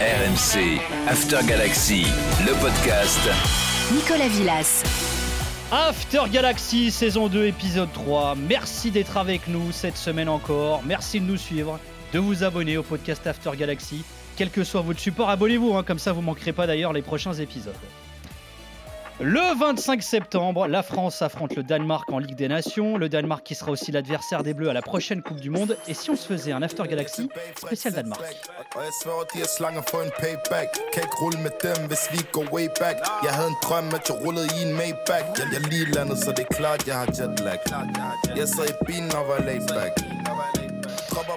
RMC, After Galaxy, le podcast. Nicolas Villas. After Galaxy, saison 2, épisode 3. Merci d'être avec nous cette semaine encore. Merci de nous suivre, de vous abonner au podcast After Galaxy. Quel que soit votre support, abonnez-vous, hein, comme ça vous manquerez pas d'ailleurs les prochains épisodes. Le 25 septembre, la France affronte le Danemark en Ligue des Nations. Le Danemark qui sera aussi l'adversaire des Bleus à la prochaine Coupe du Monde. Et si on se faisait un After Galaxy spécial Danemark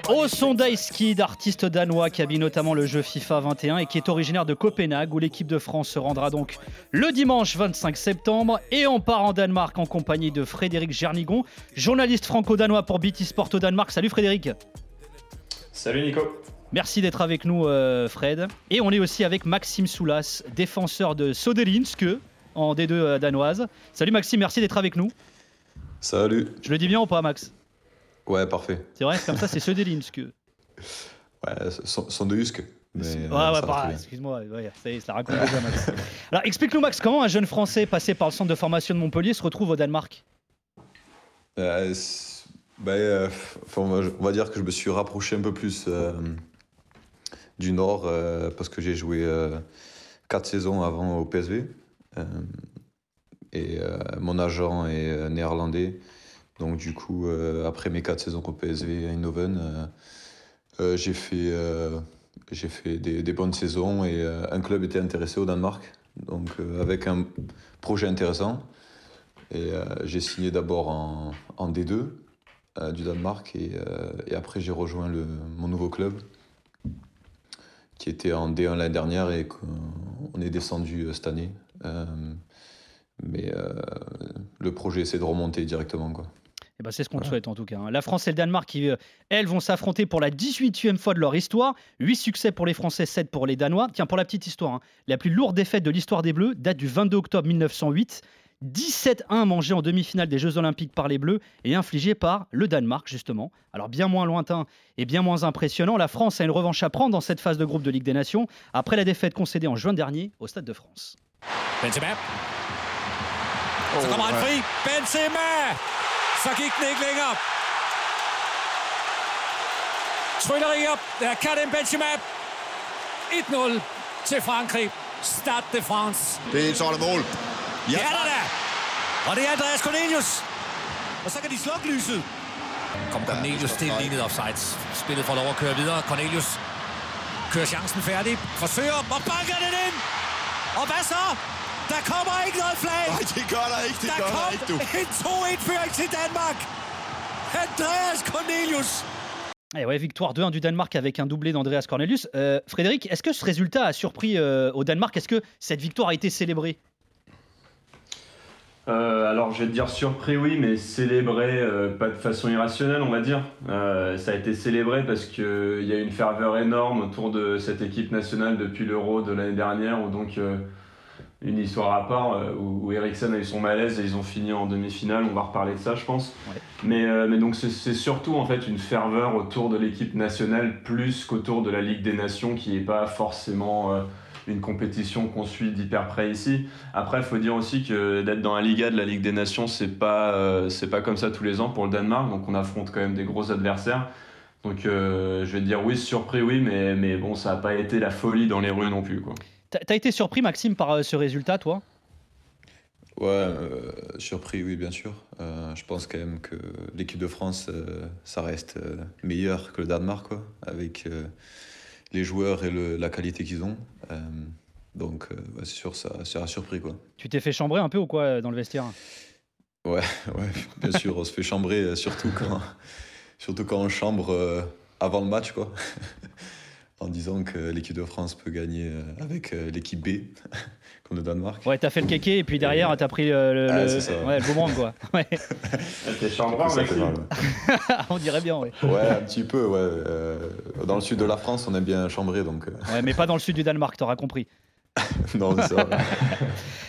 Au son Skid, artiste danois qui habille notamment le jeu FIFA 21 et qui est originaire de Copenhague où l'équipe de France se rendra donc le dimanche 25 septembre et on part en Danemark en compagnie de Frédéric Gernigon, journaliste franco-danois pour BT Sport au Danemark. Salut Frédéric Salut Nico Merci d'être avec nous euh, Fred. Et on est aussi avec Maxime Soulas, défenseur de Sodelinske en D2 euh, danoise. Salut Maxime, merci d'être avec nous. Salut. Je le dis bien ou pas Max? Ouais, parfait. C'est vrai, comme ça c'est Sodelinske. Ouais, son, son de Husk. Mais, Ouais, euh, ouais, va bah, excuse-moi, ouais, ça y est, ça raconte déjà Max. Alors explique-nous Max, comment un jeune Français passé par le centre de formation de Montpellier se retrouve au Danemark? Euh, ben, euh, on, va, dire que je me suis rapproché un peu plus euh, du Nord parce que j'ai joué euh, quatre saisons avant au PSV. et mon agent est néerlandais. Donc du coup, euh, après mes quatre saisons au PSV à Eindhoven, euh, euh, j'ai fait, fait des, bonnes saisons et un club était intéressé au Danemark. Donc avec un projet intéressant. Et j'ai signé d'abord en, en D2 euh, du Danemark et, et après j'ai rejoint le, mon nouveau club qui était en D1 l'année dernière et qu'on est descendu cette année. Mais le projet c'est de remonter directement. Quoi. Eh ben, c'est ce qu'on te souhaite en tout cas. hein. La France et le Danemark qui, euh, elles, vont s'affronter pour la 18e fois de leur histoire. 8 succès pour les Français, 7 pour les Danois. Tiens, pour la petite histoire, hein, la plus lourde défaite de l'histoire des Bleus date du 22 octobre 1908. 17-1 mangé en demi-finale des Jeux Olympiques par les Bleus et infligé par le Danemark, justement. Alors, bien moins lointain et bien moins impressionnant, la France a une revanche à prendre dans cette phase de groupe de Ligue des Nations après la défaite concédée en juin dernier au Stade de France. Benzema. Han fri. Benzema! Så gik den ikke længere. Tryllerier. Der kan den Benzema. 1-0 til Frankrig. Stade de France. Det er sådan et mål Ja, da da. Og det er Andreas Cornelius. Og så kan de slukke lyset. Kom Cornelius til lignet offside. Spillet får lov at køre videre. Cornelius kører chancen færdig. Forsøger og banker den ind. Og hvad så? Der kommer ikke noget flag. Nej, det gør der ikke, det Der gør der kom ikke, du en 2-1-føring til Danmark. Andreas Cornelius. Et ouais, victoire 2-1 du Danemark avec un doublé d'Andreas Cornelius. Euh, Frédéric, est-ce que ce résultat a surpris euh, au Danemark? Est-ce que cette victoire a été célébrée? Euh, alors je vais te dire surpris oui, mais célébré euh, pas de façon irrationnelle on va dire. Euh, ça a été célébré parce qu'il y a eu une ferveur énorme autour de cette équipe nationale depuis l'Euro de l'année dernière, où donc euh, une histoire à part, euh, où, où Eriksen a eu son malaise et ils ont fini en demi-finale, on va reparler de ça je pense. Ouais. Mais, euh, mais donc c'est surtout en fait une ferveur autour de l'équipe nationale plus qu'autour de la Ligue des Nations qui n'est pas forcément... euh, une compétition qu'on suit d'hyper près ici. Après, il faut dire aussi que d'être dans la Liga de la Ligue des Nations, c'est pas, c'est pas comme ça tous les ans pour le Danemark. Donc on affronte quand même des gros adversaires. Donc je vais te dire oui, surpris, oui, mais, mais bon, ça n'a pas été la folie dans les rues non plus. Quoi. T'as été surpris, Maxime, par euh, ce résultat, toi? Ouais, euh, surpris, oui, bien sûr. Euh, je pense quand même que l'équipe de France, euh, ça reste meilleur que le Danemark, quoi, avec les joueurs et le- la qualité qu'ils ont. Donc, ouais, c'est sûr, ça, ça a surpris, quoi. Tu t'es fait chambrer un peu ou quoi dans le vestiaire? Ouais, ouais, bien sûr, on se fait chambrer, surtout quand, surtout quand on chambre avant le match, quoi. en disant que l'équipe de France peut gagner euh, avec euh, l'équipe B, comme le Danemark. Ouais, t'as fait le kéké et puis derrière, t'as pris euh, le, Ah, le- c'est ça. ouais, le boomerang, quoi. Ouais, T'es on dirait bien, ouais. Ouais, un petit peu, ouais. Euh, dans le sud de la France, on aime bien chambrer, donc. ouais. Mais pas dans le sud du Danemark, t'auras compris. non, c'est ça.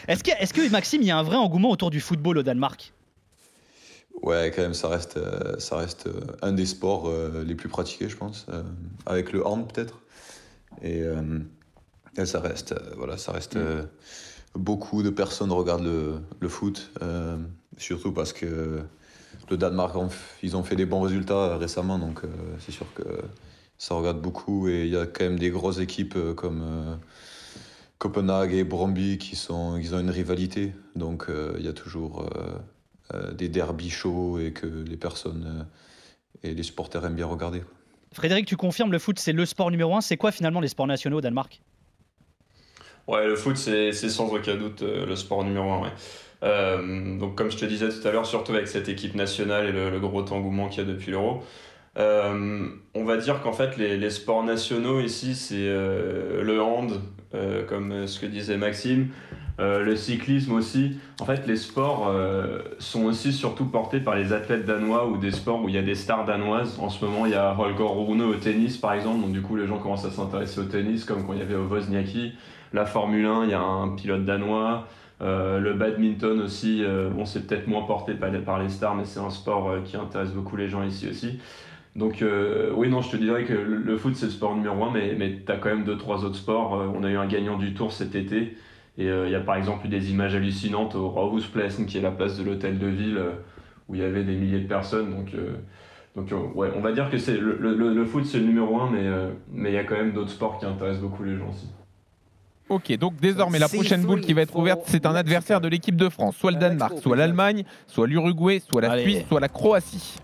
Est-ce que, est que, Maxime, il y a un vrai engouement autour du football au Danemark? Ouais, quand même, ça reste, ça reste un des sports les plus pratiqués, je pense. avec le hand, peut-être? Et, euh, Et ça reste, voilà, ça reste beaucoup de personnes regardent le, le foot, surtout parce que le Danemark, ils ont fait des bons résultats récemment, donc c'est sûr que ça regarde beaucoup. Et il y a quand même des grosses équipes comme Copenhague et Bromby qui sont, ils ont une rivalité, donc il y a toujours des derbies chauds et que les personnes et les supporters aiment bien regarder. Frédéric, tu confirmes le foot, c'est le sport numéro un. C'est quoi finalement les sports nationaux au Danemark? Ouais, le foot, c'est sans aucun doute euh, le sport numéro un. Euh, donc, comme je te disais tout à l'heure, surtout avec cette équipe nationale et le, gros engouement qu'il y a depuis l'Euro, euh, on va dire qu'en fait, les, sports nationaux ici, c'est le hand, comme ce que disait Maxime, le cyclisme aussi. En fait, les sports euh, sont aussi surtout portés par les athlètes danois ou des sports où il y a des stars danoises. En ce moment, il y a Holger Rune au tennis, par exemple. Donc, du coup, les gens commencent à s'intéresser au tennis, comme quand il y avait au Wozniacki. La Formule 1, il y a un pilote danois. Euh, le badminton aussi, bon, c'est peut-être moins porté par les, stars, mais c'est un sport qui intéresse beaucoup les gens ici aussi. Donc oui, non, je te dirais que le, foot, c'est le sport numéro un, mais, mais tu as quand même deux, trois autres sports. on a eu un gagnant du Tour cet été. Et euh, il y a par exemple eu des images hallucinantes au Place, qui est la place de l'hôtel de ville, euh, où il y avait des milliers de personnes. Donc, euh, donc ouais, on va dire que c'est le, le, foot, c'est le numéro un, mais mais il y a quand même d'autres sports qui intéressent beaucoup les gens aussi. Ok, donc désormais la prochaine boule qui va être ouverte, c'est un adversaire de l'équipe de France, soit le Danemark, soit l'Allemagne, soit l'Uruguay, soit la Suisse, soit la Croatie.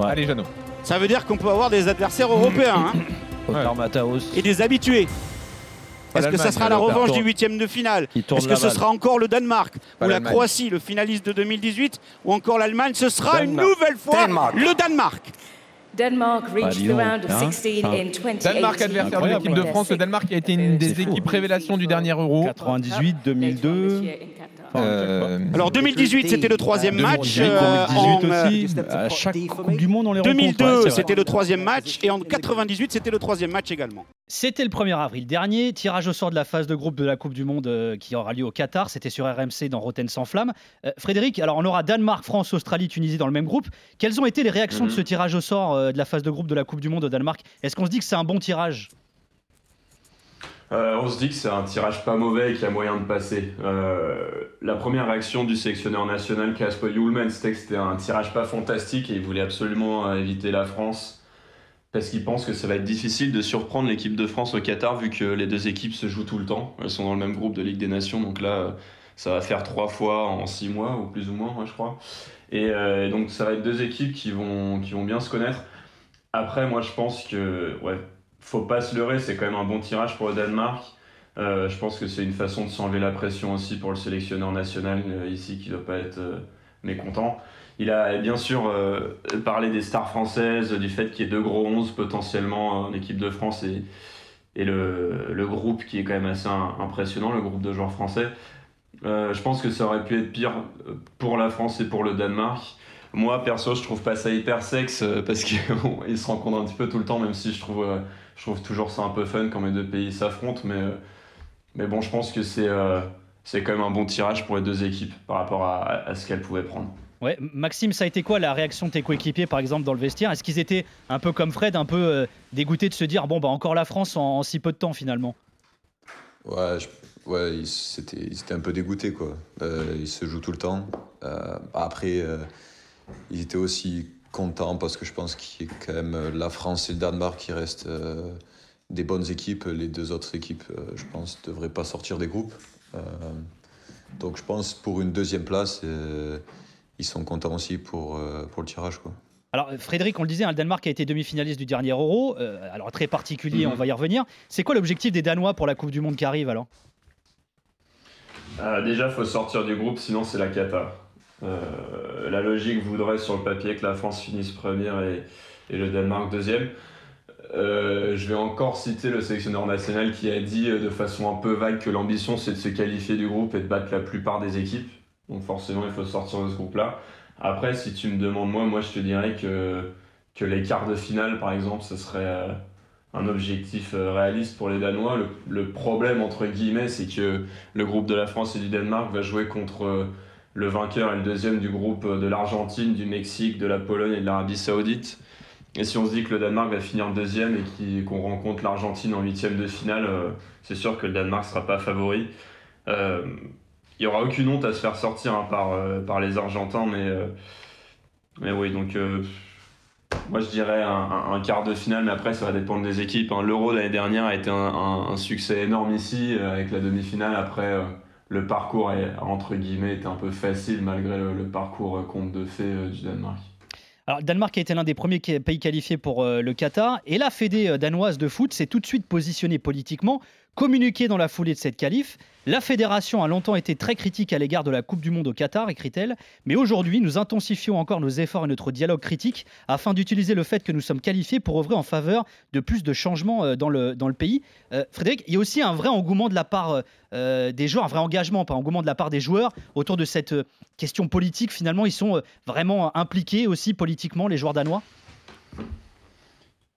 Allez, Jeannot. Ça veut dire qu'on peut avoir des adversaires européens. Hein Et des habitués. Est-ce que ça sera la revanche du huitième de finale Est-ce que ce sera encore le Danemark ou la Croatie, le finaliste de 2018, ou encore l'Allemagne Ce sera une nouvelle fois le Danemark. Danemark reached the round of 16 in 2018. Danemark adversaire de l'équipe de France. Le Danemark a été une des équipes révélations du dernier Euro. 98, 2002. Euh, Alors 2018 c'était le troisième match. 2018 euh, aussi. À chaque Coupe du Monde on les 2002 c'était le troisième match et en 98 c'était le troisième match également. C'était le 1er avril dernier, tirage au sort de la phase de groupe de la Coupe du Monde euh, qui aura lieu au Qatar. C'était sur RMC dans Rotten sans flamme. Frédéric, alors on aura Danemark, France, Australie, Tunisie dans le même groupe. Quelles ont été les réactions de mhm. ce tirage au sort de la phase de groupe de la Coupe du Monde au Danemark? Est-ce qu'on se dit que c'est un bon tirage? Euh, on se dit que c'est un tirage pas mauvais et qu'il y a moyen de passer. Euh, la première réaction du sélectionneur national Casper Hjulman, c'était que c'était un tirage pas fantastique et il voulait absolument euh, éviter la France parce qu'il pense que ça va être difficile de surprendre l'équipe de France au Qatar vu que les deux équipes se jouent tout le temps. Elles sont dans le même groupe de Ligue des Nations, donc là, ça va faire trois fois en six mois ou plus ou moins, je crois. Et donc ça va être deux équipes qui vont, qui vont bien se connaître. Après, moi, je pense que, ouais, faut pas se leurrer, c'est quand même un bon tirage pour le Danemark. Euh, je pense que c'est une façon de s'enlever la pression aussi pour le sélectionneur national euh, ici qui ne doit pas être euh, mécontent. Il a bien sûr parlé des stars françaises, du fait qu'il y ait deux gros 11 potentiellement en équipe de France et, et le, le, groupe qui est quand même assez impressionnant, le groupe de joueurs français. je pense que ça aurait pu être pire pour la France et pour le Danemark. Moi, perso, je trouve pas ça hyper sexe parce qu'ils se rencontrent un petit peu tout le temps, même si je trouve, je trouve toujours ça un peu fun quand mes deux pays s'affrontent. Mais, euh, mais bon, je pense que c'est c'est quand même un bon tirage pour les deux équipes par rapport à, ce qu'elles pouvaient prendre. Ouais, Maxime, ça a été quoi la réaction de tes coéquipiers, par exemple, dans le vestiaire? Est-ce qu'ils étaient un peu comme Fred, un peu dégoûtés de se dire bon, bah encore la France en, si peu de temps finalement? Ouais, ouais ils, étaient, un peu dégoûtés, quoi. ils se jouent tout le temps. après ils étaient aussi contents parce que je pense qu'il y a quand même la France et le Danemark qui restent euh, des bonnes équipes. Les deux autres équipes, euh, je pense, ne devraient pas sortir des groupes. Euh, donc je pense pour une deuxième place, ils sont contents aussi pour, pour le tirage. Quoi. Alors Frédéric, on le disait, hein, le Danemark a été demi-finaliste du dernier Euro. alors très particulier, on va y revenir. C'est quoi l'objectif des Danois pour la Coupe du Monde qui arrive alors Déjà, il faut sortir du groupe, sinon c'est la cata. Euh, la logique voudrait sur le papier que la France finisse première et, le Danemark deuxième. Euh, je vais encore citer le sélectionneur national qui a dit euh, de façon un peu vague que l'ambition c'est de se qualifier du groupe et de battre la plupart des équipes. Donc forcément il faut sortir de ce groupe-là. Après si tu me demandes moi, moi je te dirais que, que les quarts de finale par exemple ce serait un objectif réaliste pour les Danois. Le, le problème entre guillemets c'est que le groupe de la France et du Danemark va jouer contre le vainqueur et le deuxième du groupe de l'Argentine, du Mexique, de la Pologne et de l'Arabie Saoudite. Et si on se dit que le Danemark va finir deuxième et qu'on rencontre l'Argentine en huitième de finale, c'est sûr que le Danemark ne sera pas favori. Il n'y aura aucune honte à se faire sortir hein, par, par les Argentins, mais, mais oui, donc moi, je dirais un, quart de finale, mais après, ça va dépendre des équipes. Hein. L'Euro l'année dernière a été un, succès énorme ici, euh, avec la demi-finale. Après, euh, le parcours, est, un peu facile malgré le, parcours euh, conte de fées du Danemark. Alors, Danemark a été l'un des premiers pays qualifiés pour le Qatar, et la Fédé danoise de foot s'est tout de suite positionnée politiquement Communiqué dans la foulée de cette qualif, la fédération a longtemps été très critique à l'égard de la Coupe du Monde au Qatar, écrit-elle, mais aujourd'hui nous intensifions encore nos efforts et notre dialogue critique afin d'utiliser le fait que nous sommes qualifiés pour œuvrer en faveur de plus de changements euh, dans le, pays. Euh, Frédéric, il y a aussi un vrai engouement de la part euh, des joueurs, un vrai engagement, pas engouement de la part des joueurs autour de cette question politique. Finalement, ils sont vraiment impliqués aussi politiquement, les joueurs danois?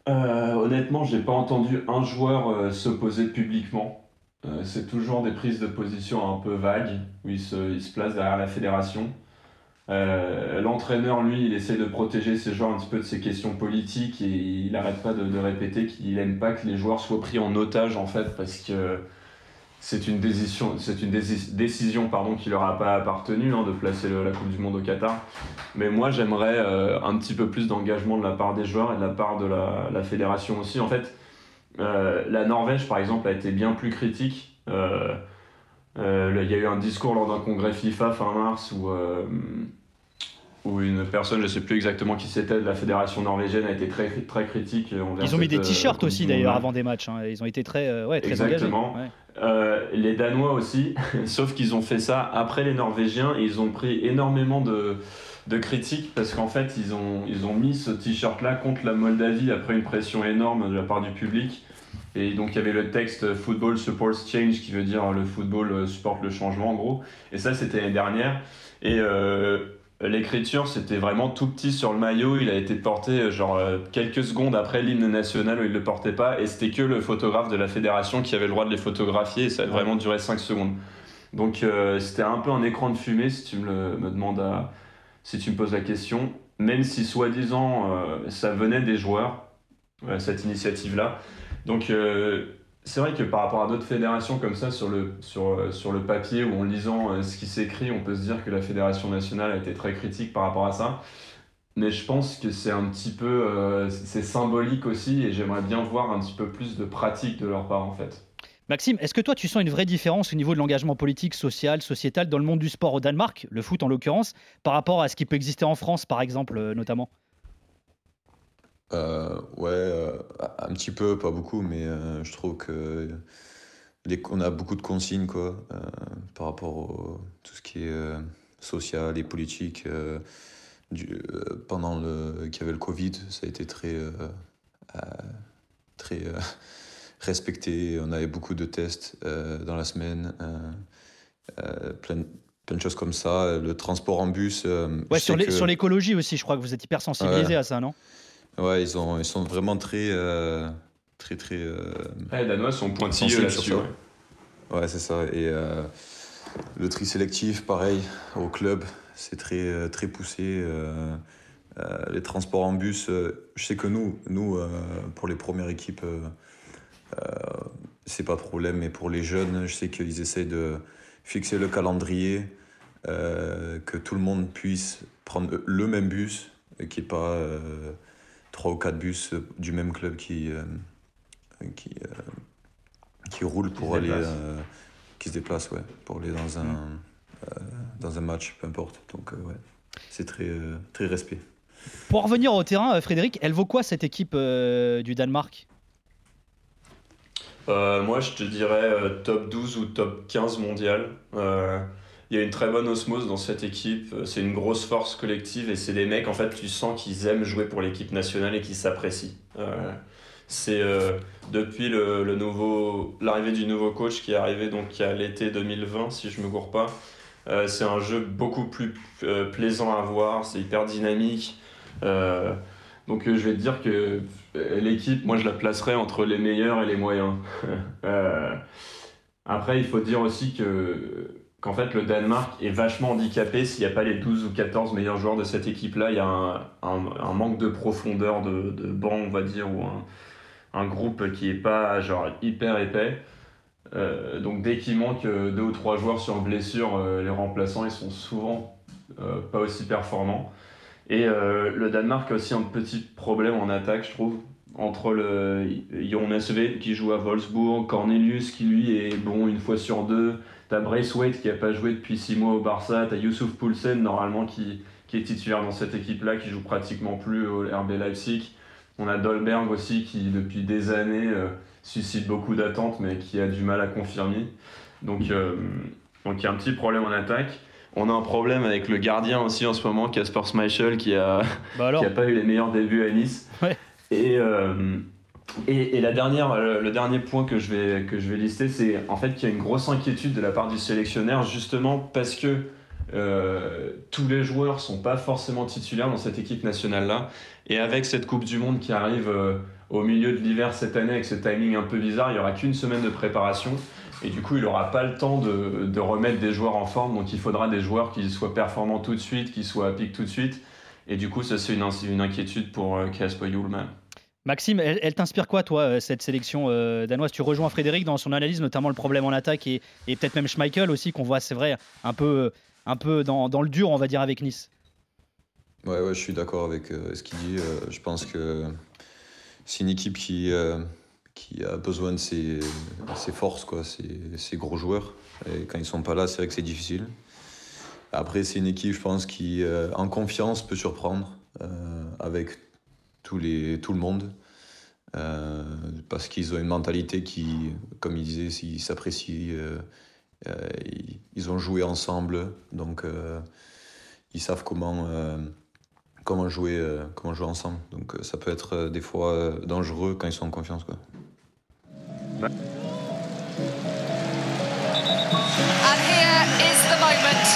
Honnêtement, j'ai pas entendu un joueur s'opposer publiquement. Euh, c'est toujours des prises de position un peu vagues, où il se, il se place derrière la fédération. L'entraîneur, lui, il essaie de protéger ses joueurs un petit peu de ces questions politiques et il n'arrête pas de, répéter qu'il n'aime pas que les joueurs soient pris en otage, en fait, parce que c'est une décision, c'est une décision pardon, qui leur a pas appartenu hein, de placer la Coupe du Monde au Qatar. Mais moi, j'aimerais euh, un petit peu plus d'engagement de la part des joueurs et de la part de la, fédération aussi. En fait, euh, la Norvège, par exemple, a été bien plus critique. Euh, il y a eu un discours lors d'un congrès FIFA fin mars où où une personne, je ne sais plus exactement qui c'était, de la fédération norvégienne a été très, très critique. Ils ont mis des t-shirts aussi d'ailleurs avant des matchs. Hein. Ils ont été très, euh, ouais, très exactement. Euh, les Danois aussi, sauf qu'ils ont fait ça après les Norvégiens et ils ont pris énormément de, de critiques parce qu'en fait ils ont, ils ont mis ce t-shirt là contre la Moldavie après une pression énorme de la part du public. Et donc il y avait le texte Football supports change qui veut dire le football supporte le changement en gros. Et ça c'était l'année dernière. Et euh, L'écriture, c'était vraiment tout petit sur le maillot. Il a été porté euh, genre euh, quelques secondes après l'hymne national où il ne le portait pas. Et c'était que le photographe de la fédération qui avait le droit de les photographier. Et ça a vraiment duré 5 secondes. Donc euh, c'était un peu un écran de fumée si tu me, me demandes à, si tu me poses la question. Même si soi-disant ça venait des joueurs, cette initiative-là. Donc c'est vrai que par rapport à d'autres fédérations comme ça, sur le, sur, euh, le papier ou en lisant euh, ce qui s'écrit, on peut se dire que la fédération nationale a été très critique par rapport à ça. Mais je pense que c'est un petit peu. Euh, c'est symbolique aussi et j'aimerais bien voir un petit peu plus de pratique de leur part en fait. Maxime, est-ce que toi tu sens une vraie différence au niveau de l'engagement politique, social, sociétal dans le monde du sport au Danemark, le foot en l'occurrence, par rapport à ce qui peut exister en France par exemple notamment? Euh, ouais, euh, un petit peu, pas beaucoup, mais euh, je trouve que a beaucoup de consignes quoi, par rapport à tout ce qui est social et politique. Pendant le, qu'il y avait le Covid, ça a été très, très respecté. On avait beaucoup de tests dans la semaine, plein, plein de choses comme ça. Le transport en bus. ouais, sur l'écologie aussi, je crois que vous êtes hyper sensibilisé à ça, non? Ouais, ils, ont, ils sont vraiment très. Euh, très, très. Euh, les Danois sont pointilleux là-dessus. Ouais, ouais c'est ça. Et euh, le tri sélectif, pareil, au club, c'est très, très poussé. les transports en bus, je sais que nous, nous pour les premières équipes, c'est pas problème, mais pour les jeunes, je sais qu'ils essaient de fixer le calendrier, que tout le monde puisse prendre le même bus, et qu'il n'y ait pas trois ou quatre bus euh, du même club qui, euh, qui, euh, qui roulent pour aller. qui se déplacent, ouais, pour aller dans un, dans un match, peu importe. Donc, ouais, c'est très, très respect. Pour revenir au terrain, Frédéric, elle vaut quoi cette équipe du Danemark? Moi, je te dirais top 12 ou top 15 mondial il y a une très bonne osmose dans cette équipe. Euh, c'est une grosse force collective et c'est des mecs, en fait, tu sens qu'ils aiment jouer pour l'équipe nationale et qu'ils s'apprécient. Euh, c'est euh, depuis le, le nouveau l'arrivée du nouveau coach qui est arrivé donc à l'été 2020, si je me gourre pas. c'est un jeu beaucoup plus plaisant à voir, c'est hyper dynamique. donc je vais te dire que l'équipe, moi je la placerai entre les meilleurs et les moyens. après, il faut dire aussi que qu'en fait le Danemark est vachement handicapé s'il n'y a pas les 12 ou 14 meilleurs joueurs de cette équipe-là. Il y a un, manque de profondeur de, de, banc, on va dire, ou un, groupe qui n'est pas genre hyper épais. Euh, donc dès qu'il manque euh, deux ou trois joueurs sur blessure, euh, les remplaçants ils sont souvent pas aussi performants. Et le Danemark a aussi un petit problème en attaque, je trouve entre le Jonas qui joue à Wolfsburg, Cornelius qui lui est bon une fois sur deux, t'as Braithwaite qui a pas joué depuis six mois au Barça, t'as Youssouf Poulsen normalement qui, qui est titulaire dans cette équipe-là, qui joue pratiquement plus au RB Leipzig. On a Dolberg aussi qui depuis des années euh, suscite beaucoup d'attentes mais qui a du mal à confirmer. Donc euh, donc il y a un petit problème en attaque. On a un problème avec le gardien aussi en ce moment, Casper Schmeichel, qui a, bah qui a pas eu les meilleurs débuts à Nice. Euh, et, et, la dernière, le, dernier point que je vais, que je vais lister, c'est en fait qu'il y a une grosse inquiétude de la part du sélectionneur, justement parce que euh, tous les joueurs sont pas forcément titulaires dans cette équipe nationale-là. Et avec cette Coupe du Monde qui arrive euh, au milieu de l'hiver cette année, avec ce timing un peu bizarre, il n'y aura qu'une semaine de préparation. Et du coup, il n'aura pas le temps de, de, remettre des joueurs en forme. Donc il faudra des joueurs qui soient performants tout de suite, qui soient à pic tout de suite. Et du coup, ça, c'est une, une, inquiétude pour Casper Yulman. Maxime, elle, t'inspire quoi, toi, euh, cette sélection euh, danoise? Tu rejoins Frédéric dans son analyse, notamment le problème en attaque et, peut-être même Schmeichel aussi, qu'on voit, c'est vrai, un peu, euh, un peu dans, le dur, on va dire, avec Nice. Ouais, ouais je suis d'accord avec ce qu'il dit. je pense que c'est une équipe qui, qui a besoin de ses, forces, quoi, ses, gros joueurs. Et quand ils sont pas là, c'est vrai que c'est difficile. Après, c'est une équipe, je pense, qui, en confiance, peut surprendre avec tous les, tout le monde. Euh, parce qu'ils ont une mentalité qui, comme il disait, ils s'apprécient, euh, euh, ils, ont joué ensemble, donc ils savent comment, comment, jouer, comment jouer ensemble. Donc ça peut être des fois dangereux quand ils sont en confiance. Quoi. And here is the moment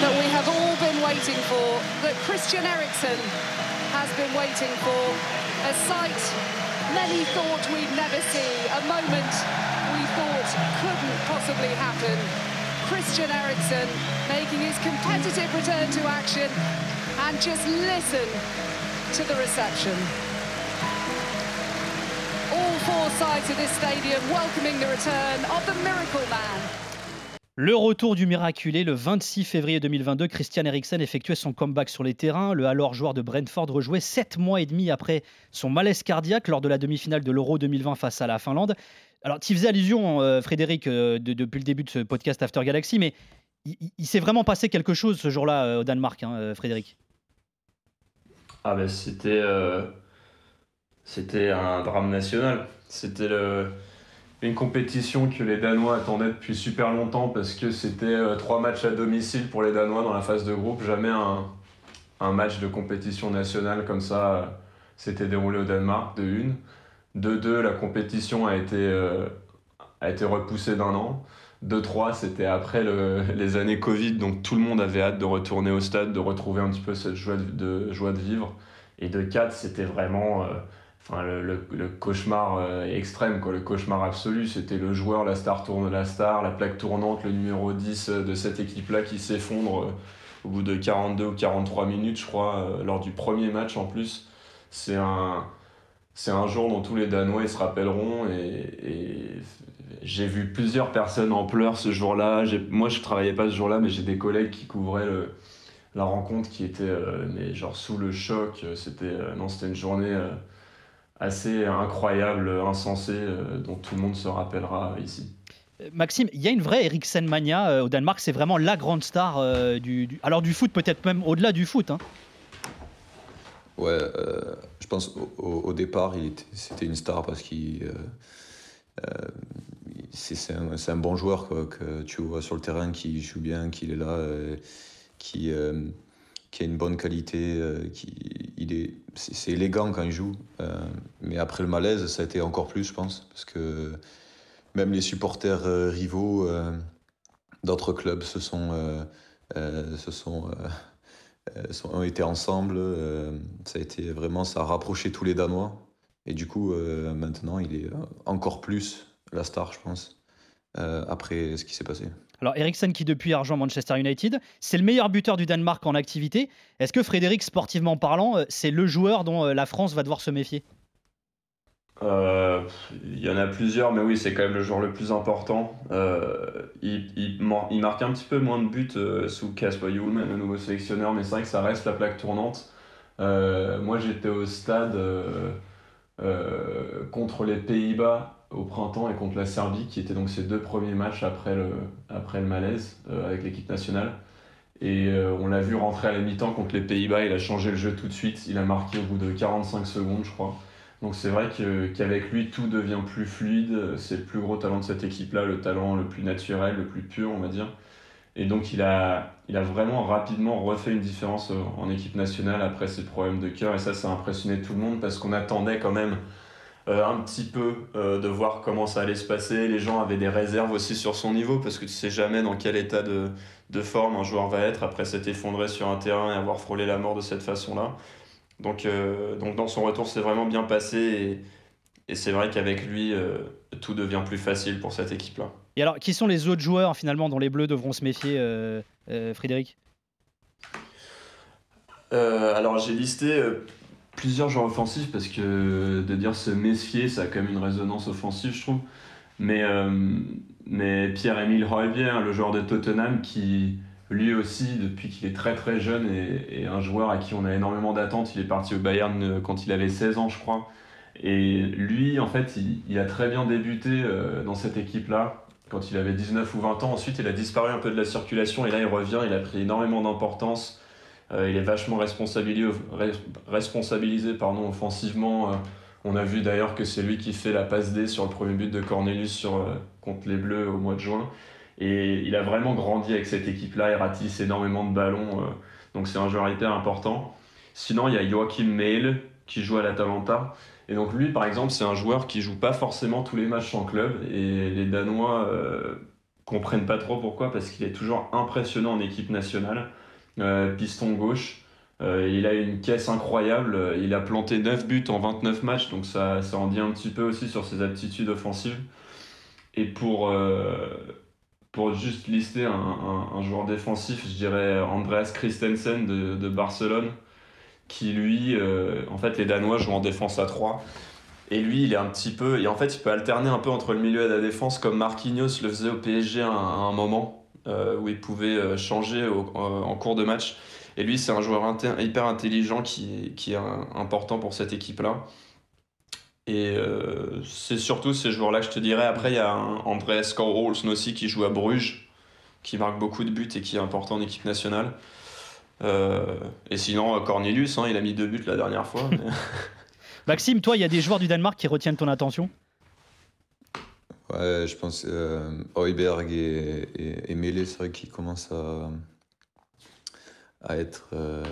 that we have all been waiting for, that Christian Eriksen has been waiting for. A sight many thought we'd never see, a moment we thought couldn't possibly happen. Christian Eriksen making his competitive return to action and just listen to the reception. Le retour du miraculé, le 26 février 2022, Christian Eriksen effectuait son comeback sur les terrains. Le alors joueur de Brentford rejouait 7 mois et demi après son malaise cardiaque lors de la demi-finale de l'Euro 2020 face à la Finlande. Alors, tu faisais allusion, euh, Frédéric, euh, depuis le début de ce podcast After Galaxy, mais il, s'est vraiment passé quelque chose ce jour-là euh, au Danemark, hein, Frédéric? Ah ben c'était, c'était un drame national. C'était une compétition que les Danois attendaient depuis super longtemps parce que c'était euh, trois matchs à domicile pour les Danois dans la phase de groupe. Jamais un, un match de compétition nationale comme ça euh, s'était déroulé au Danemark de une. De deux, la compétition a été, euh, a été repoussée d'un an. De trois, c'était après le, les années Covid, donc tout le monde avait hâte de retourner au stade, de retrouver un petit peu cette joie de, joie de vivre. Et de quatre, c'était vraiment enfin, le, le, cauchemar euh, extrême, quoi, le cauchemar absolu. C'était le joueur, la star tourne la star, la plaque tournante, le numéro 10 euh, de cette équipe-là qui s'effondre euh, au bout de 42 ou 43 minutes, je crois, lors du premier match en plus. C'est un, c'est un jour dont tous les Danois se rappelleront et, j'ai vu plusieurs personnes en pleurs ce jour-là. Moi, je travaillais pas ce jour-là, mais j'ai des collègues qui couvraient la rencontre qui étaient mais genre sous le choc. C'était non, c'était une journée assez incroyable, insensé, euh, dont tout le monde se rappellera ici. Euh, Maxime, il y a une vraie Eriksen mania euh, au Danemark, c'est vraiment la grande star du, alors du foot, peut-être même au-delà du foot. Hein. Ouais, je pense au, départ, c'était une star parce qu'il c'est un, un, bon joueur que tu vois sur le terrain, qui joue bien, qu'il est là, qui qui a une bonne qualité, euh, qui, il est, c'est, élégant quand il joue. Euh, mais après le malaise, ça a été encore plus, je pense, parce que même les supporters euh, rivaux d'autres clubs se sont, se sont, ont été ensemble. ça a été vraiment, ça a rapproché tous les Danois. Et du coup, maintenant, il est encore plus la star, je pense, après ce qui s'est passé. Alors Eriksen qui depuis a rejoint Manchester United, c'est le meilleur buteur du Danemark en activité. Est-ce que Frédéric, sportivement parlant, c'est le joueur dont la France va devoir se méfier? Il y en a plusieurs, mais oui, c'est quand même le joueur le plus important. il, marque un petit peu moins de buts sous Casper Hjulman, le nouveau sélectionneur, mais c'est vrai que ça reste la plaque tournante. moi, j'étais au stade euh, contre les Pays-Bas au printemps et contre la Serbie, qui étaient donc ses deux premiers matchs après le, après le malaise euh, avec l'équipe nationale. Et euh, on l'a vu rentrer à la mi-temps contre les Pays-Bas, il a changé le jeu tout de suite, il a marqué au bout de 45 secondes, je crois. Donc c'est vrai qu'avec lui, tout devient plus fluide, c'est le plus gros talent de cette équipe-là, le talent le plus naturel, le plus pur, on va dire. Et donc il a, il a vraiment rapidement refait une différence euh, en équipe nationale après ses problèmes de cœur. Et ça, ça a impressionné tout le monde parce qu'on attendait quand même euh, un petit peu euh, de voir comment ça allait se passer. Les gens avaient des réserves aussi sur son niveau parce que tu sais jamais dans quel état de, de forme un joueur va être après s'être effondré sur un terrain et avoir frôlé la mort de cette façon-là. Donc, donc dans son retour, c'est vraiment bien passé. Et, et c'est vrai qu'avec lui, tout devient plus facile pour cette équipe-là. Et alors, qui sont les autres joueurs finalement dont les Bleus devront se méfier, euh, euh, Frédéric? Euh, Alors, j'ai listé plusieurs joueurs offensifs parce que de dire se méfier, ça a quand même une résonance offensive, je trouve. Mais, mais Pierre-Emile Højbjerg, le joueur de Tottenham, qui lui aussi, depuis qu'il est très très jeune, est, un joueur à qui on a énormément d'attentes. Il est parti au Bayern quand il avait 16 ans, je crois. Et lui, en fait, il a très bien débuté dans cette équipe-là quand il avait 19 ou 20 ans. Ensuite, il a disparu un peu de la circulation et là, il revient. Il a pris énormément d'importance. Euh, il est vachement responsabilisé, responsabilisé pardon, offensivement. Euh, on a vu d'ailleurs que c'est lui qui fait la passe D sur le premier but de Cornelius sur, euh, contre les Bleus au mois de juin. Et il a vraiment grandi avec cette équipe-là. Il ratisse énormément de ballons. donc c'est un joueur hyper important. Sinon, il y a Joachim Mehl qui joue à l'Atalanta. Et donc lui, par exemple, c'est un joueur qui joue pas forcément tous les matchs en club. Et les Danois comprennent pas trop pourquoi, parce qu'il est toujours impressionnant en équipe nationale. Euh, piston gauche. Euh, il a une caisse incroyable. Il a planté 9 buts en 29 matchs, donc ça, ça en dit un petit peu aussi sur ses aptitudes offensives. Et pour, pour juste lister un, joueur défensif, je dirais Andreas Christensen de, de Barcelone qui lui, euh, en fait, les Danois jouent en défense à 3. Et lui, il est un petit peu. Et en fait, il peut alterner un peu entre le milieu et la défense, comme Marquinhos le faisait au PSG à un, moment, euh, où il pouvait euh, changer en cours de match. Et lui, c'est un joueur hyper intelligent qui, qui, est important pour cette équipe-là. Et c'est surtout ces joueurs-là que je te dirais. Après, il y a un André Olsen aussi qui joue à Bruges, qui marque beaucoup de buts et qui est important en équipe nationale. Euh, et sinon, Cornelius, hein, il a mis deux buts la dernière fois. Maxime, toi, il y a des joueurs du Danemark qui retiennent ton attention? Ouais, je pense euh, Heuberg et, et, c'est vrai qu'ils commencent à, à être euh,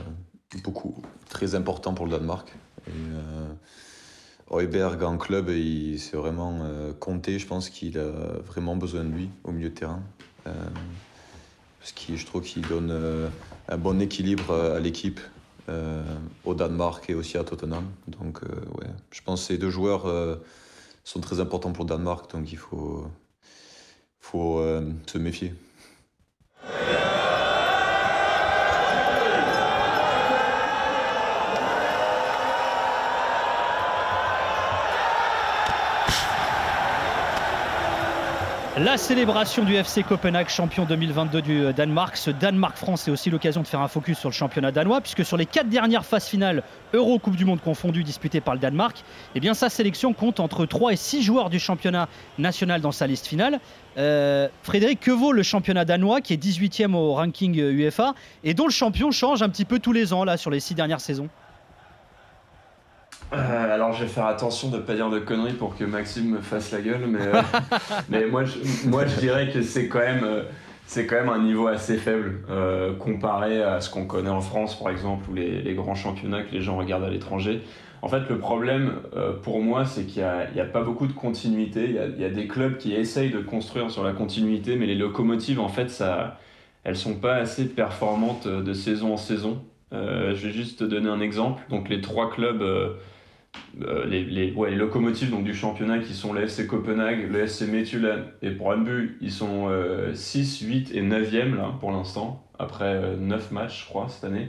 beaucoup très importants pour le Danemark. Euh, en club, c'est vraiment euh, compté. Je pense qu'il a vraiment besoin de lui au milieu de terrain. parce que je trouve qu'il donne un bon équilibre à l'équipe au Danemark et aussi à Tottenham. Donc, ouais, je pense que ces deux joueurs sont très importants pour le Danemark, donc il faut, faut se méfier. La célébration du FC Copenhague, champion 2022 du euh, Danemark. Ce Danemark-France, c'est aussi l'occasion de faire un focus sur le championnat danois, puisque sur les quatre dernières phases finales, Euro, Coupe du Monde confondues, disputées par le Danemark, eh sa sélection compte entre 3 et 6 joueurs du championnat national dans sa liste finale. Euh, Frédéric, que vaut le championnat danois, qui est 18e au ranking UEFA, euh, et dont le champion change un petit peu tous les ans, là, sur les 6 dernières saisons? Euh, alors je vais faire attention de ne pas dire de conneries pour que Maxime me fasse la gueule, mais, euh, mais moi, je, moi je dirais que c'est quand même euh, c'est quand même un niveau assez faible comparé à ce qu'on connaît en France par exemple ou les, les, grands championnats que les gens regardent à l'étranger. En fait le problème pour moi c'est qu'il n'y a, a, pas beaucoup de continuité, il y a, il y a, des clubs qui essayent de construire sur la continuité mais les locomotives en fait ça, elles sont pas assez performantes de saison en saison. je vais juste te donner un exemple. Donc les trois clubs les, les, ouais, les, locomotives donc, du championnat qui sont le Copenhague, le FC Midtjylland et Brøndby, ils sont 6, 8 et 9e là pour l'instant, après 9 matchs je crois cette année.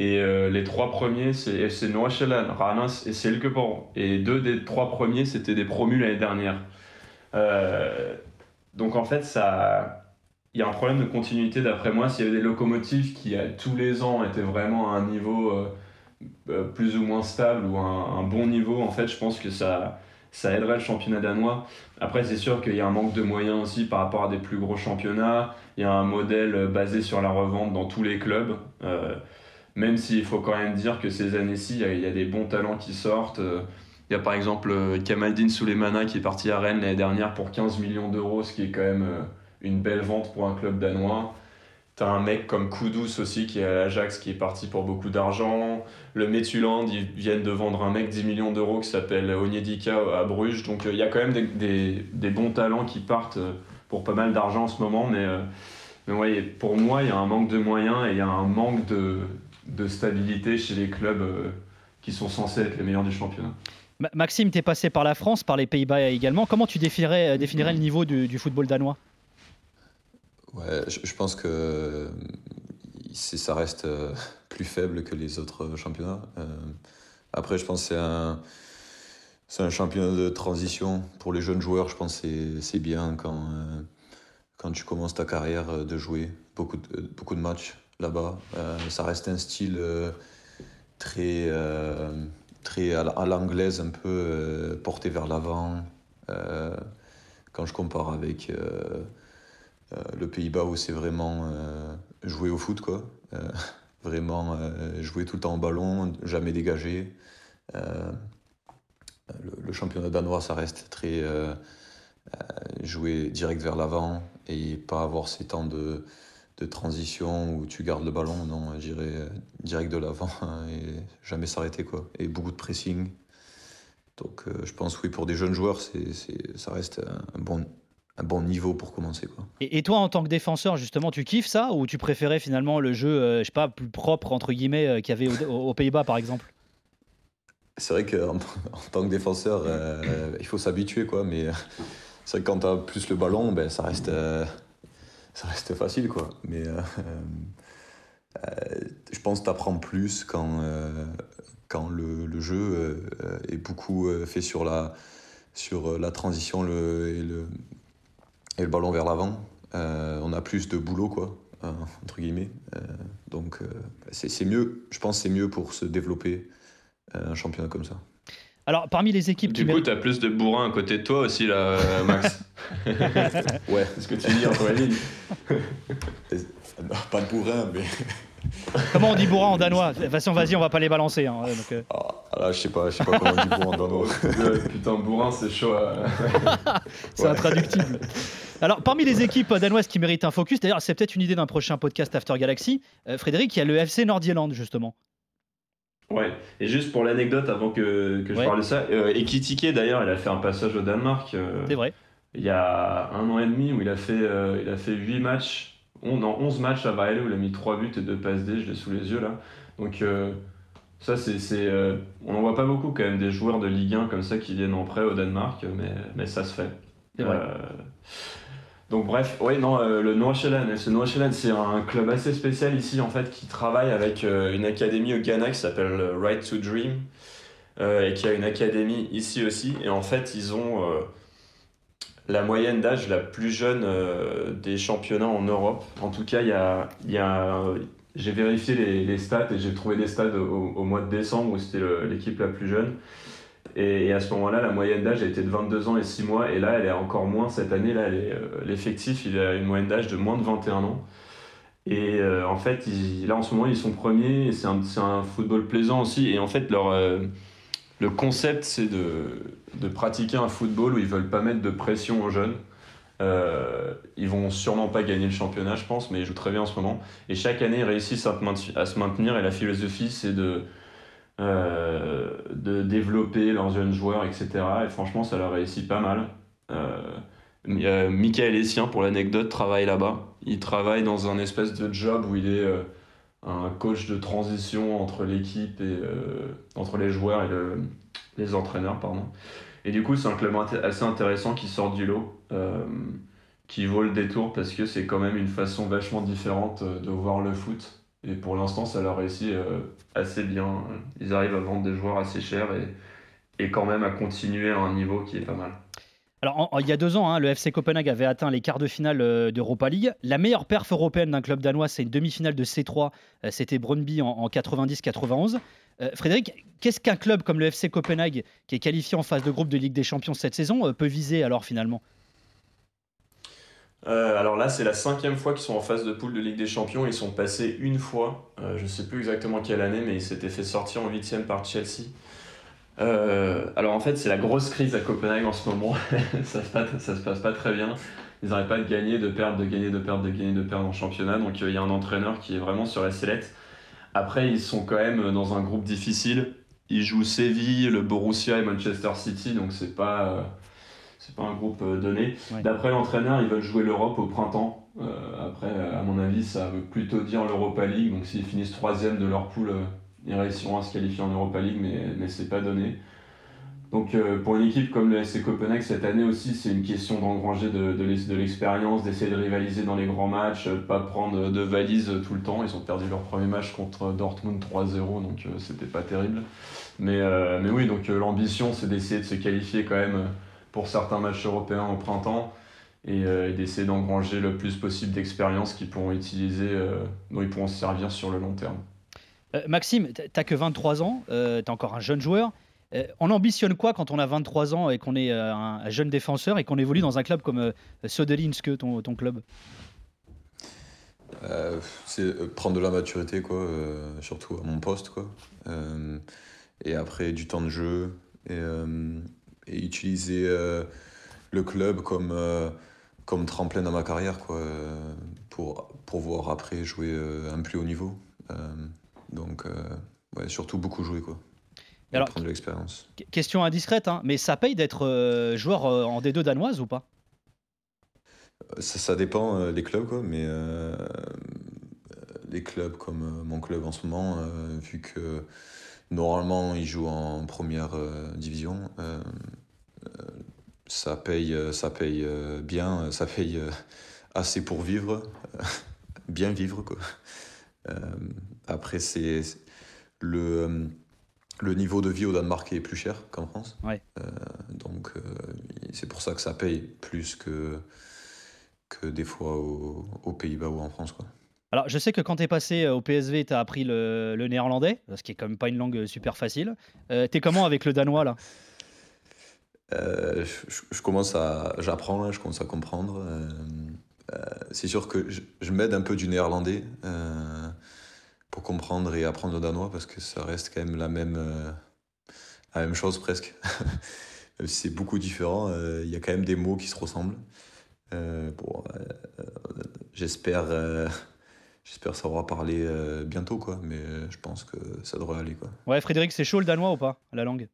Et les trois premiers, c'est FC Nordsjælland, Randers et Silkeborg. Et deux des trois premiers, c'était des promus l'année dernière. donc en fait, ça, il y a un problème de continuité d'après moi. S'il y avait des locomotives qui, tous les ans, étaient vraiment à un niveau euh, euh, plus ou moins stable ou un, bon niveau, en fait, je pense que ça, ça aiderait le championnat danois. Après, c'est sûr qu'il y a un manque de moyens aussi par rapport à des plus gros championnats. Il y a un modèle basé sur la revente dans tous les clubs. Euh, même s'il faut quand même dire que ces années-ci, il y, a des bons talents qui sortent. Il y a par exemple Kamaldin Souleymana qui est parti à Rennes l'année dernière pour 15 millions d'euros, ce qui est quand même une belle vente pour un club danois. T'as un mec comme Kudus aussi qui est à l'Ajax qui est parti pour beaucoup d'argent. Le Metuland, ils viennent de vendre un mec 10 millions d'euros qui s'appelle Onyedika à Bruges. Donc euh, il y a quand même des, des, bons talents qui partent euh, pour pas mal d'argent en ce moment. Mais, euh, mais ouais, pour moi, il y a un manque de moyens et il y a un manque de, de stabilité chez les clubs qui sont censés être les meilleurs du championnat. Maxime, tu es passé par la France, par les Pays-Bas également. Comment tu définirais, définirais le niveau du, du football danois? Ouais, je, pense que ça reste euh, plus faible que les autres championnats. Euh, après, je pense que c'est un, un championnat de transition pour les jeunes joueurs. Je pense que c'est bien quand, euh, quand tu commences ta carrière de jouer beaucoup de, beaucoup de matchs là-bas. ça reste un style très, très à l'anglaise, un peu porté vers l'avant. quand je compare avec euh, le Pays-Bas où c'est vraiment euh, jouer au foot, quoi. Euh, vraiment jouer tout le temps au ballon, jamais dégager. Le, championnat danois, ça reste très jouer direct vers l'avant et pas avoir ces temps de, de, transition où tu gardes le ballon, non, j'irai direct de l'avant et jamais s'arrêter quoi. Et beaucoup de pressing. Donc je pense oui pour des jeunes joueurs, c'est, ça reste un bon, un bon niveau pour commencer. Quoi. Et, toi, en tant que défenseur, justement, tu kiffes ça ou tu préférais finalement le jeu, euh, je sais pas, plus propre, entre guillemets, euh, qu'il y avait aux Pays-Bas, par exemple? C'est vrai qu'en en tant que défenseur, euh, il faut s'habituer, quoi. Mais c'est vrai que quand tu as plus le ballon, ben, ça, reste, ça reste facile, quoi. Mais je pense que tu apprends plus quand, quand le, le jeu est beaucoup fait sur la sur la transition le, et le, et le ballon vers l'avant. Euh, on a plus de boulot, quoi, euh, entre guillemets. Euh, donc c'est mieux, je pense c'est mieux pour se développer un championnat comme ça. Alors, parmi les équipes du coup, tu as plus de bourrin à côté de toi aussi, là, Max. ouais. C'est ce que tu dis entre les lignes. Pas de bourrin, mais. Comment on dit bourrin en danois? De toute façon, vas-y, on va pas les balancer. Hein, donc, ah, là, je sais pas, je sais pas comment on dit bourrin en danois. Putain, bourrin, c'est chaud. c'est intraductible. Alors, parmi les équipes danoises qui méritent un focus, d'ailleurs, c'est peut-être une idée d'un prochain podcast After Galaxy. Euh, Frédéric, il y a le FC Nordjylland, justement. Ouais, et juste pour l'anecdote, avant que, que je parle de ça, euh, d'ailleurs, il a fait un passage au Danemark. Euh, c'est vrai. Il y a un an et demi où il a fait, euh, il a fait 8 matchs, on, dans 11 matchs à Vejle où il a mis 3 buts et 2 passes D, je l'ai sous les yeux là. Donc, ça, c'est, on n'en voit pas beaucoup quand même des joueurs de Ligue 1 comme ça qui viennent en prêt au Danemark, mais, mais ça se fait. Vrai. Donc bref, oui, non, euh, le Noachelen, ce c'est un club assez spécial ici en fait qui travaille avec euh, une académie au Ghana qui s'appelle Right to Dream euh, et qui a une académie ici aussi. Et en fait, ils ont la moyenne d'âge la plus jeune des championnats en Europe. En tout cas, il y a, y a j'ai vérifié les, stats et j'ai trouvé des stats au, mois de décembre où c'était l'équipe la plus jeune. Et, à ce moment-là, la moyenne d'âge été de 22 ans et 6 mois. Et là, elle est encore moins cette année. Là, euh, l'effectif, il a une moyenne d'âge de moins de 21 ans. Et euh, en fait, là, en ce moment, ils sont premiers. C'est un, un, football plaisant aussi. Et en fait, leur, euh, le concept, c'est de, de, pratiquer un football où ils veulent pas mettre de pression aux jeunes. Euh, ils vont sûrement pas gagner le championnat, je pense, mais ils jouent très bien en ce moment. Et chaque année, ils réussissent à se maintenir. Et la philosophie, c'est de euh, de développer leurs jeunes joueurs, etc. Et franchement, ça leur réussit pas mal. Euh, Michael Essien, pour l'anecdote, travaille là-bas. Il travaille dans un espèce de job où il est euh, un coach de transition entre l'équipe et entre les joueurs et le, les entraîneurs, pardon. Et du coup, c'est un club assez intéressant qui sort du lot, qui vaut le détour parce que c'est quand même une façon vachement différente de voir le foot. Et pour l'instant, ça leur réussit assez bien. Ils arrivent à vendre des joueurs assez chers et, et quand même à continuer à un niveau qui est pas mal. Alors, il y a deux ans, hein, le FC Copenhague avait atteint les quarts de finale euh, d'Europa League. La meilleure perf européenne d'un club danois, c'est une demi-finale de C3. Euh, c'était Brøndby en, 90-91. Euh, Frédéric, qu'est-ce qu'un club comme le FC Copenhague, qui est qualifié en phase de groupe de Ligue des Champions cette saison, peut viser alors finalement? Alors là, c'est la cinquième fois qu'ils sont en phase de poule de Ligue des Champions. Ils sont passés une fois, je ne sais plus exactement quelle année, mais ils s'étaient fait sortir en huitième par Chelsea. Euh, alors en fait, c'est la grosse crise à Copenhague en ce moment. ça, se passe, pas très bien. Ils n'arrêtent pas de gagner, de perdre, de gagner, de perdre, de gagner, de perdre en championnat. Donc euh, il y a un entraîneur qui est vraiment sur la sellette. Après, ils sont quand même dans un groupe difficile. Ils jouent Séville, le Borussia et Manchester City, donc c'est pas euh, c'est pas un groupe donné. D'après l'entraîneur, ils veulent jouer l'Europe au printemps. après, à mon avis, ça veut plutôt dire l'Europa League. Donc s'ils finissent troisième de leur poule ils réussiront à se qualifier en Europa League, mais, mais c'est pas donné. Donc euh, pour une équipe comme le SC Copenhague cette année aussi, c'est une question d'engranger de, de, l'expérience, d'essayer de rivaliser dans les grands matchs, de pas prendre de valises tout le temps. Ils ont perdu leur premier match contre Dortmund 3-0, donc euh, c'était pas terrible. Mais, euh, mais oui, donc l'ambition c'est d'essayer de se qualifier quand même pour certains matchs européens au printemps et, d'essayer d'engranger le plus possible d'expérience qu'ils pourront utiliser, dont ils pourront se servir sur le long terme. Euh, Maxime, t'as que 23 ans, euh, t'es encore un jeune joueur. Euh, on ambitionne quoi quand on a 23 ans et qu'on est un jeune défenseur et qu'on évolue dans un club comme Söderlinske, ton, ton club? C'est prendre de la maturité, quoi, surtout à mon poste. Quoi. et après, du temps de jeu et, et utiliser le club comme, comme tremplin dans ma carrière quoi, pour pouvoir après jouer un plus haut niveau. Donc, euh, ouais, surtout beaucoup jouer, quoi. alors, prendre de l'expérience. Question indiscrète, hein, mais ça paye d'être euh, joueur euh, en D2 danoise ou pas? Ça, ça, dépend des clubs, quoi, mais les clubs comme mon club en ce moment, vu que normalement ils jouent en première division, ça paye, ça paye bien, ça paye assez pour vivre, bien vivre, quoi. Euh, après, c'est le, euh, le niveau de vie au Danemark est plus cher qu'en France. Ouais. Euh, donc, c'est pour ça que ça paye plus que, que des fois aux, Pays-Bas ou en France. Quoi. Alors, je sais que quand tu es passé au PSV, tu as appris le, le, néerlandais, ce qui est quand même pas une langue super facile. Euh, tu es comment avec le danois là? Je, commence à. J'apprends, je commence à comprendre. Euh, c'est sûr que je, m'aide un peu du néerlandais euh, pour comprendre et apprendre le danois parce que ça reste quand même la même, euh, la même chose presque. c'est beaucoup différent. Il y a quand même des mots qui se ressemblent. bon, j'espère, j'espère savoir parler bientôt, quoi. Mais je pense que ça devrait aller, quoi. Ouais, Frédéric, c'est chaud le danois ou pas, la langue?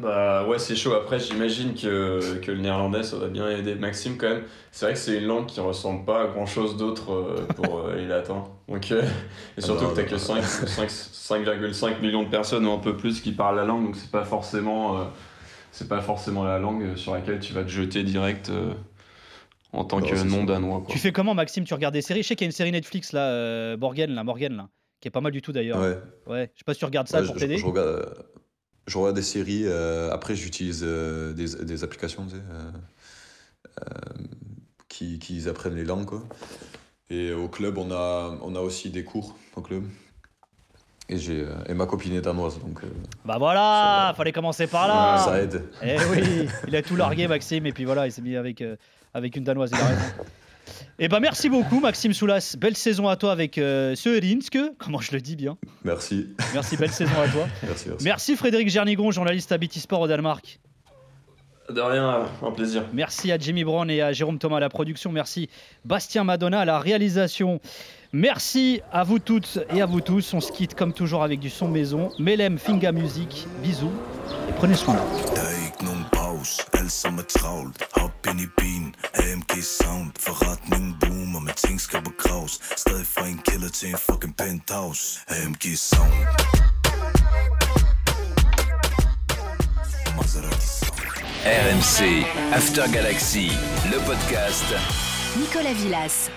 Bah ouais, c'est chaud. Après, j'imagine que, que le néerlandais, ça va bien aider Maxime quand même. C'est vrai que c'est une langue qui ressemble pas à grand chose d'autre euh, pour euh, les latins. Donc, euh, et ah surtout bah, que t'as que 5,5 millions de personnes ou un peu plus qui parlent la langue, donc c'est pas forcément, c'est pas forcément la langue sur laquelle tu vas te jeter direct en tant que non-danois. Tu fais comment, Maxime Tu regardes des séries? Je sais qu'il y a une série Netflix là, Borgen, là, Morgan, là, qui est pas mal du tout d'ailleurs. Ouais. ouais. Je sais pas si tu regardes ça pour t'aider. Je, regarde je regarde des séries. Euh, après, j'utilise euh, des, des, applications euh, qui, qui, apprennent les langues. Quoi. Et au club, on a, on a aussi des cours au club. Et, j'ai, et ma copine est danoise. Donc, bah voilà, fallait commencer par là. Ça aide. Eh oui, il a tout largué, Maxime, et puis voilà, il s'est mis avec, avec une danoise. Eh ben merci beaucoup Maxime Soulas. Belle saison à toi avec euh, comment je le dis bien. Merci. Merci, belle saison à toi. Merci, merci. merci Frédéric Gernigon, journaliste à BT Sport au Danemark. De rien, un plaisir. Merci à Jimmy Brown et à Jérôme Thomas à la production. Merci Bastien Madonna à la réalisation. Merci à vous toutes et à vous tous. On se quitte comme toujours avec du son maison. Melem Finga Music. Bisous et prenez soin de vous. Alle som er travlt. Hop ind i bilen AMG sound. Forretningen boomer Med ting skal begraves Stadig fra en kælder til en fucking penthouse. AMG sound. RMC After Galaxy, le podcast. Nicolas Villas.